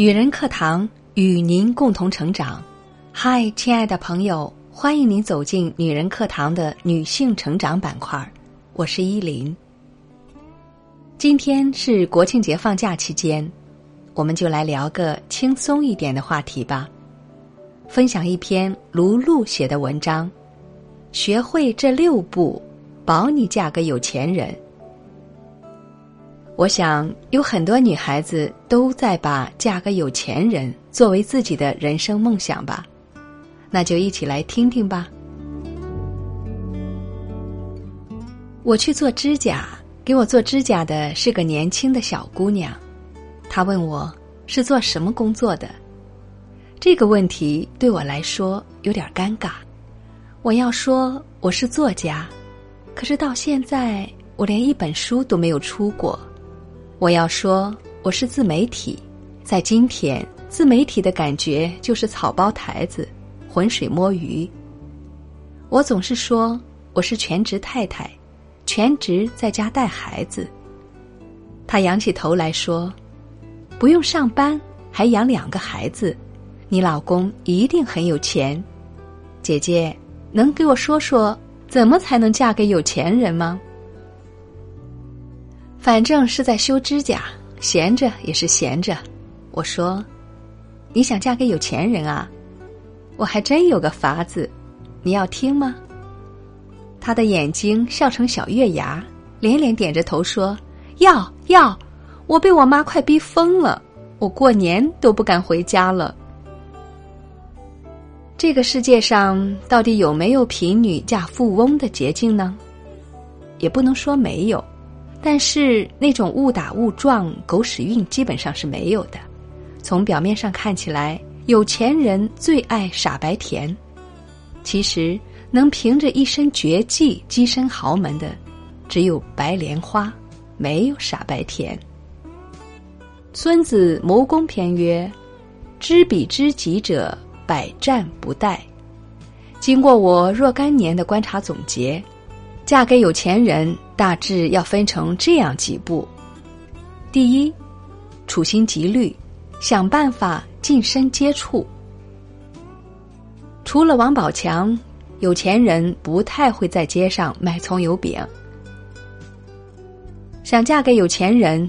女人课堂与您共同成长。嗨，亲爱的朋友，欢迎您走进女人课堂的女性成长板块。我是依林。今天是国庆节放假期间，我们就来聊个轻松一点的话题吧。分享一篇卢璐写的文章，学会这六步，保你嫁个有钱人。我想有很多女孩子都在把嫁个有钱人作为自己的人生梦想吧，那就一起来听听吧。我去做指甲，给我做指甲的是个年轻的小姑娘，她问我是做什么工作的。这个问题对我来说有点尴尬。我要说我是作家，可是到现在我连一本书都没有出过。我要说，我是自媒体，在今天，自媒体的感觉就是草包台子，浑水摸鱼。我总是说我是全职太太，全职在家带孩子。他仰起头来说：“不用上班，还养两个孩子，你老公一定很有钱。”姐姐，能给我说说怎么才能嫁给有钱人吗？反正是在修指甲，闲着也是闲着。我说：“你想嫁给有钱人啊？我还真有个法子，你要听吗？”他的眼睛笑成小月牙，连连点着头说：“要要！我被我妈快逼疯了，我过年都不敢回家了。”这个世界上到底有没有贫女嫁富翁的捷径呢？也不能说没有。但是那种误打误撞、狗屎运基本上是没有的。从表面上看起来，有钱人最爱傻白甜。其实能凭着一身绝技跻身豪门的，只有白莲花，没有傻白甜。孙子谋攻篇曰：“知彼知己者，百战不殆。”经过我若干年的观察总结。嫁给有钱人，大致要分成这样几步：第一，处心积虑，想办法近身接触。除了王宝强，有钱人不太会在街上卖葱油饼。想嫁给有钱人，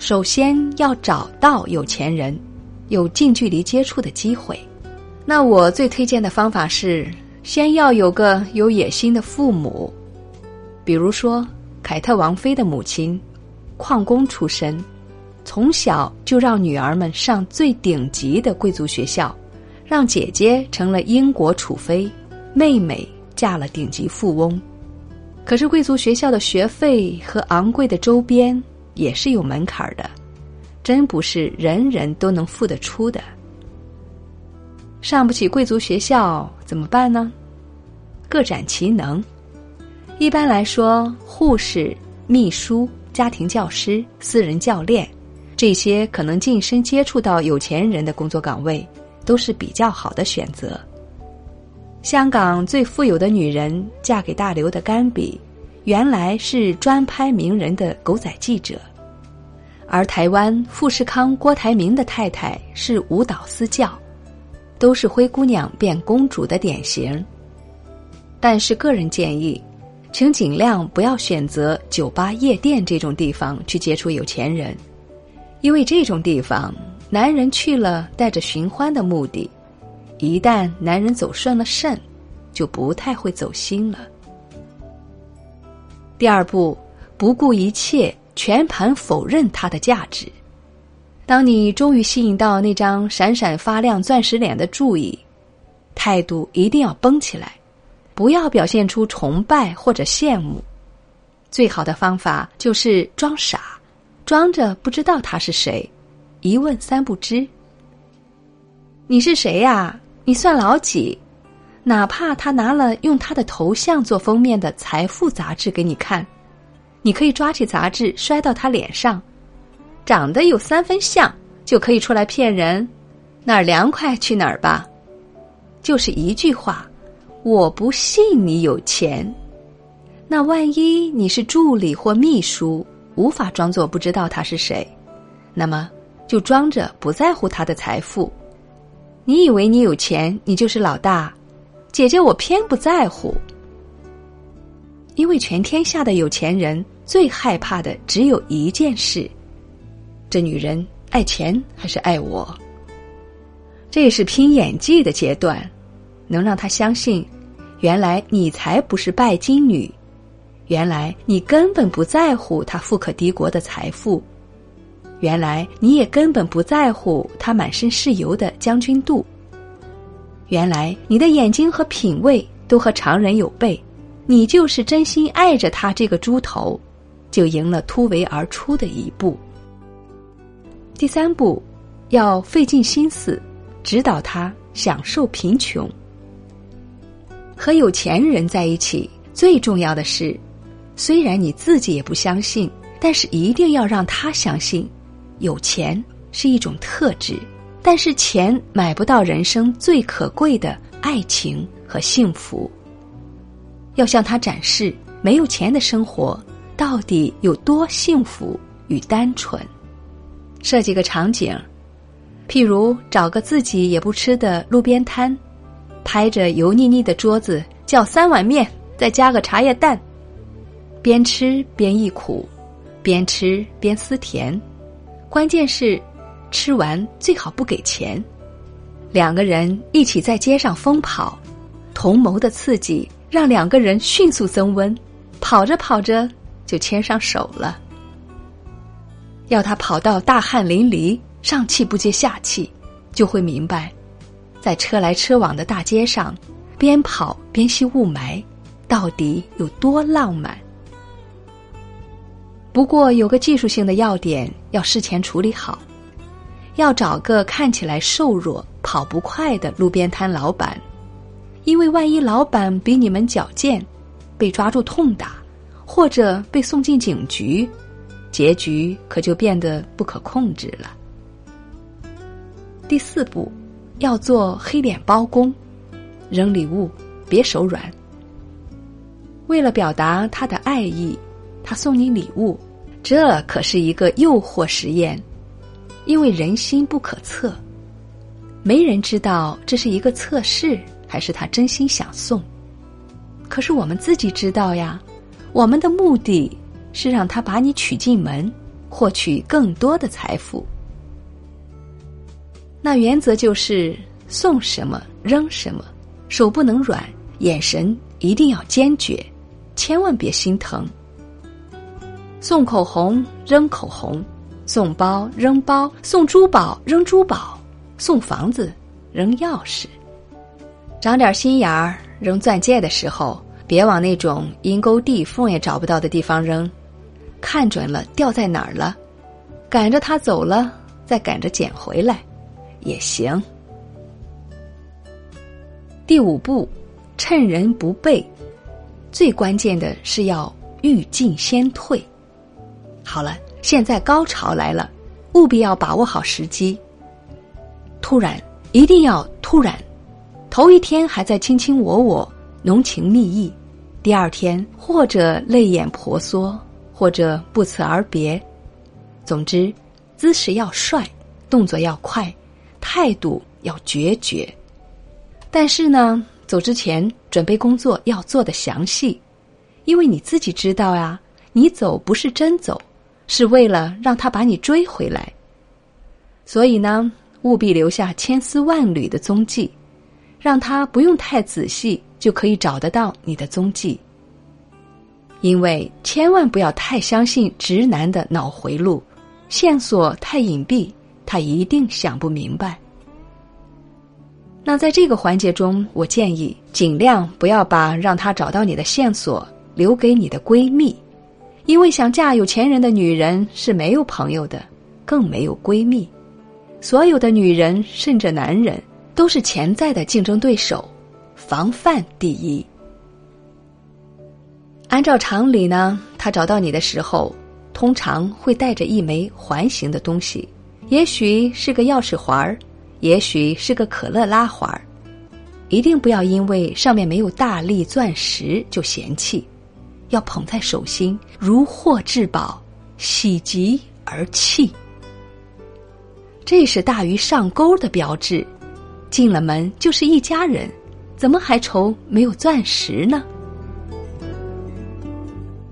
首先要找到有钱人，有近距离接触的机会。那我最推荐的方法是，先要有个有野心的父母。比如说，凯特王妃的母亲，矿工出身，从小就让女儿们上最顶级的贵族学校，让姐姐成了英国储妃，妹妹嫁了顶级富翁。可是贵族学校的学费和昂贵的周边也是有门槛的，真不是人人都能付得出的。上不起贵族学校怎么办呢？各展其能。一般来说，护士、秘书、家庭教师、私人教练，这些可能近身接触到有钱人的工作岗位，都是比较好的选择。香港最富有的女人嫁给大刘的甘比，原来是专拍名人的狗仔记者；而台湾富士康郭台铭的太太是舞蹈私教，都是灰姑娘变公主的典型。但是，个人建议。请尽量不要选择酒吧、夜店这种地方去接触有钱人，因为这种地方，男人去了带着寻欢的目的，一旦男人走顺了肾，就不太会走心了。第二步，不顾一切，全盘否认他的价值。当你终于吸引到那张闪闪发亮钻石脸的注意，态度一定要绷起来。不要表现出崇拜或者羡慕，最好的方法就是装傻，装着不知道他是谁，一问三不知。你是谁呀？你算老几？哪怕他拿了用他的头像做封面的《财富》杂志给你看，你可以抓起杂志摔到他脸上，长得有三分像就可以出来骗人，哪儿凉快去哪儿吧，就是一句话。我不信你有钱，那万一你是助理或秘书，无法装作不知道他是谁，那么就装着不在乎他的财富。你以为你有钱，你就是老大，姐姐我偏不在乎。因为全天下的有钱人最害怕的只有一件事：这女人爱钱还是爱我？这也是拼演技的阶段，能让他相信，原来你才不是拜金女，原来你根本不在乎他富可敌国的财富，原来你也根本不在乎他满身是油的将军肚，原来你的眼睛和品味都和常人有悖。你就是真心爱着他这个猪头，就赢了突围而出的一步。第三步，要费尽心思指导他享受贫穷。和有钱人在一起，最重要的是，虽然你自己也不相信，但是一定要让他相信，有钱是一种特质，但是钱买不到人生最可贵的爱情和幸福。要向他展示没有钱的生活到底有多幸福与单纯。设计个场景，譬如找个自己也不吃的路边摊，拍着油腻腻的桌子，叫三碗面，再加个茶叶蛋，边吃边忆苦，边吃边思甜。关键是，吃完最好不给钱。两个人一起在街上疯跑，同谋的刺激。让两个人迅速增温，跑着跑着就牵上手了。要他跑到大汗淋漓、上气不接下气，就会明白，在车来车往的大街上，边跑边吸雾霾，到底有多浪漫。不过有个技术性的要点要事前处理好，要找个看起来瘦弱、跑不快的路边摊老板。因为万一老板比你们矫健，被抓住痛打，或者被送进警局，结局可就变得不可控制了。第四步，要做黑脸包公，扔礼物别手软。为了表达他的爱意，他送你礼物，这可是一个诱惑实验，因为人心不可测，没人知道这是一个测试。还是他真心想送，可是我们自己知道呀。我们的目的是让他把你娶进门，获取更多的财富。那原则就是送什么扔什么，手不能软，眼神一定要坚决，千万别心疼。送口红扔口红，送包扔包，送珠宝扔珠宝，送房子扔钥匙。长点心眼儿，扔钻戒的时候，别往那种阴沟地缝也找不到的地方扔，看准了掉在哪儿了，赶着他走了，再赶着捡回来，也行。第五步，趁人不备，最关键的是要欲进先退。好了，现在高潮来了，务必要把握好时机。突然，一定要突然。头一天还在卿卿我我、浓情蜜意，第二天或者泪眼婆娑，或者不辞而别。总之，姿势要帅，动作要快，态度要决绝。但是呢，走之前准备工作要做的详细，因为你自己知道呀，你走不是真走，是为了让他把你追回来。所以呢，务必留下千丝万缕的踪迹。让他不用太仔细就可以找得到你的踪迹，因为千万不要太相信直男的脑回路，线索太隐蔽，他一定想不明白。那在这个环节中，我建议尽量不要把让他找到你的线索留给你的闺蜜，因为想嫁有钱人的女人是没有朋友的，更没有闺蜜。所有的女人甚至男人。都是潜在的竞争对手，防范第一。按照常理呢，他找到你的时候，通常会带着一枚环形的东西，也许是个钥匙环儿，也许是个可乐拉环儿。一定不要因为上面没有大粒钻石就嫌弃，要捧在手心，如获至宝，喜极而泣。这是大鱼上钩的标志。进了门就是一家人，怎么还愁没有钻石呢？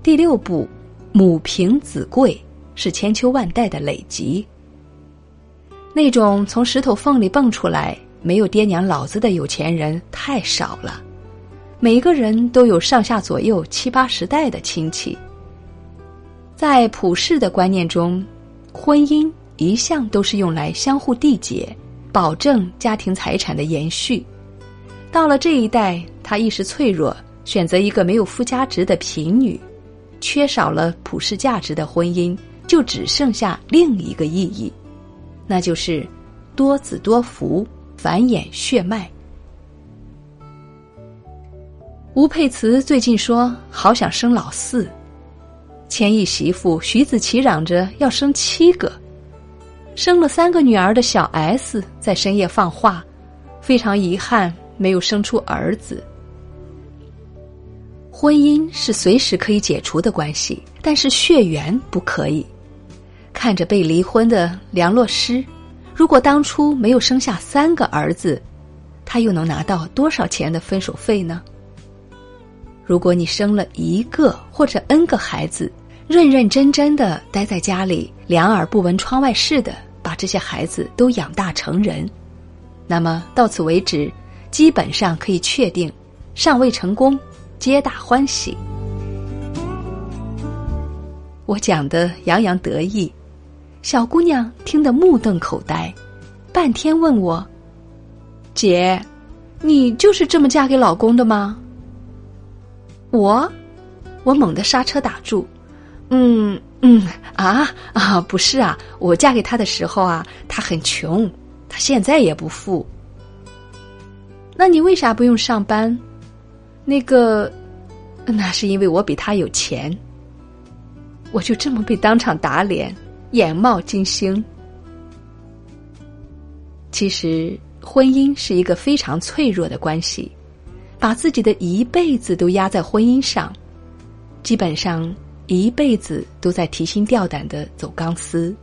第六步，母凭子贵，是千秋万代的累积。那种从石头缝里蹦出来没有爹娘老子的有钱人太少了，每个人都有上下左右七八十代的亲戚。在普世的观念中，婚姻一向都是用来相互缔结、保证家庭财产的延续。到了这一代，他意识脆弱，选择一个没有附加值的贫女。缺少了普世价值的婚姻，就只剩下另一个意义，那就是多子多福，繁衍血脉。吴佩慈最近说好想生老四，千亿媳妇徐子淇嚷着要生七个，生了三个女儿的小 S 在深夜放话，非常遗憾没有生出儿子。婚姻是随时可以解除的关系，但是血缘不可以。看着被离婚的梁洛施，如果当初没有生下三个儿子，他又能拿到多少钱的分手费呢？如果你生了一个或者 N 个孩子，认认真真的待在家里，两耳不闻窗外事的把这些孩子都养大成人，那么到此为止，基本上可以确定，尚未成功。皆大欢喜。我讲的洋洋得意，小姑娘听得目瞪口呆，半天问我：“姐，你就是这么嫁给老公的吗？”我，我猛地刹车打住，嗯嗯啊啊，不是啊，我嫁给他的时候啊，他很穷，他现在也不富。那你为啥不用上班？那个，那是因为我比他有钱。我就这么被当场打脸，眼冒金星。其实，婚姻是一个非常脆弱的关系，把自己的一辈子都压在婚姻上，基本上一辈子都在提心吊胆的走钢丝。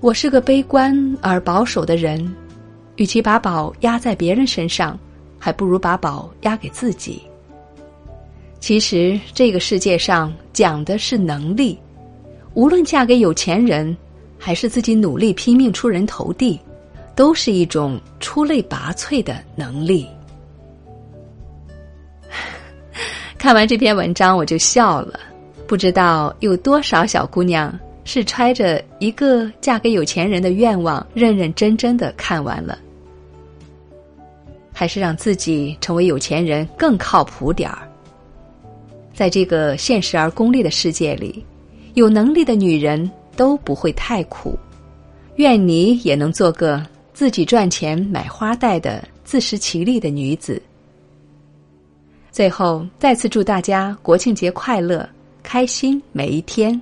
我是个悲观而保守的人，与其把宝压在别人身上。还不如把宝押给自己。其实这个世界上讲的是能力，无论嫁给有钱人，还是自己努力拼命出人头地，都是一种出类拔萃的能力。看完这篇文章我就笑了，不知道有多少小姑娘是揣着一个嫁给有钱人的愿望，认认真真的看完了。还是让自己成为有钱人更靠谱点儿。在这个现实而功利的世界里，有能力的女人都不会太苦。愿你也能做个自己赚钱买花戴的自食其力的女子。最后，再次祝大家国庆节快乐，开心每一天。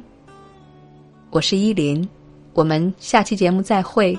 我是依林，我们下期节目再会。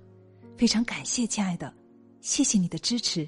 非常感谢，亲爱的，谢谢你的支持。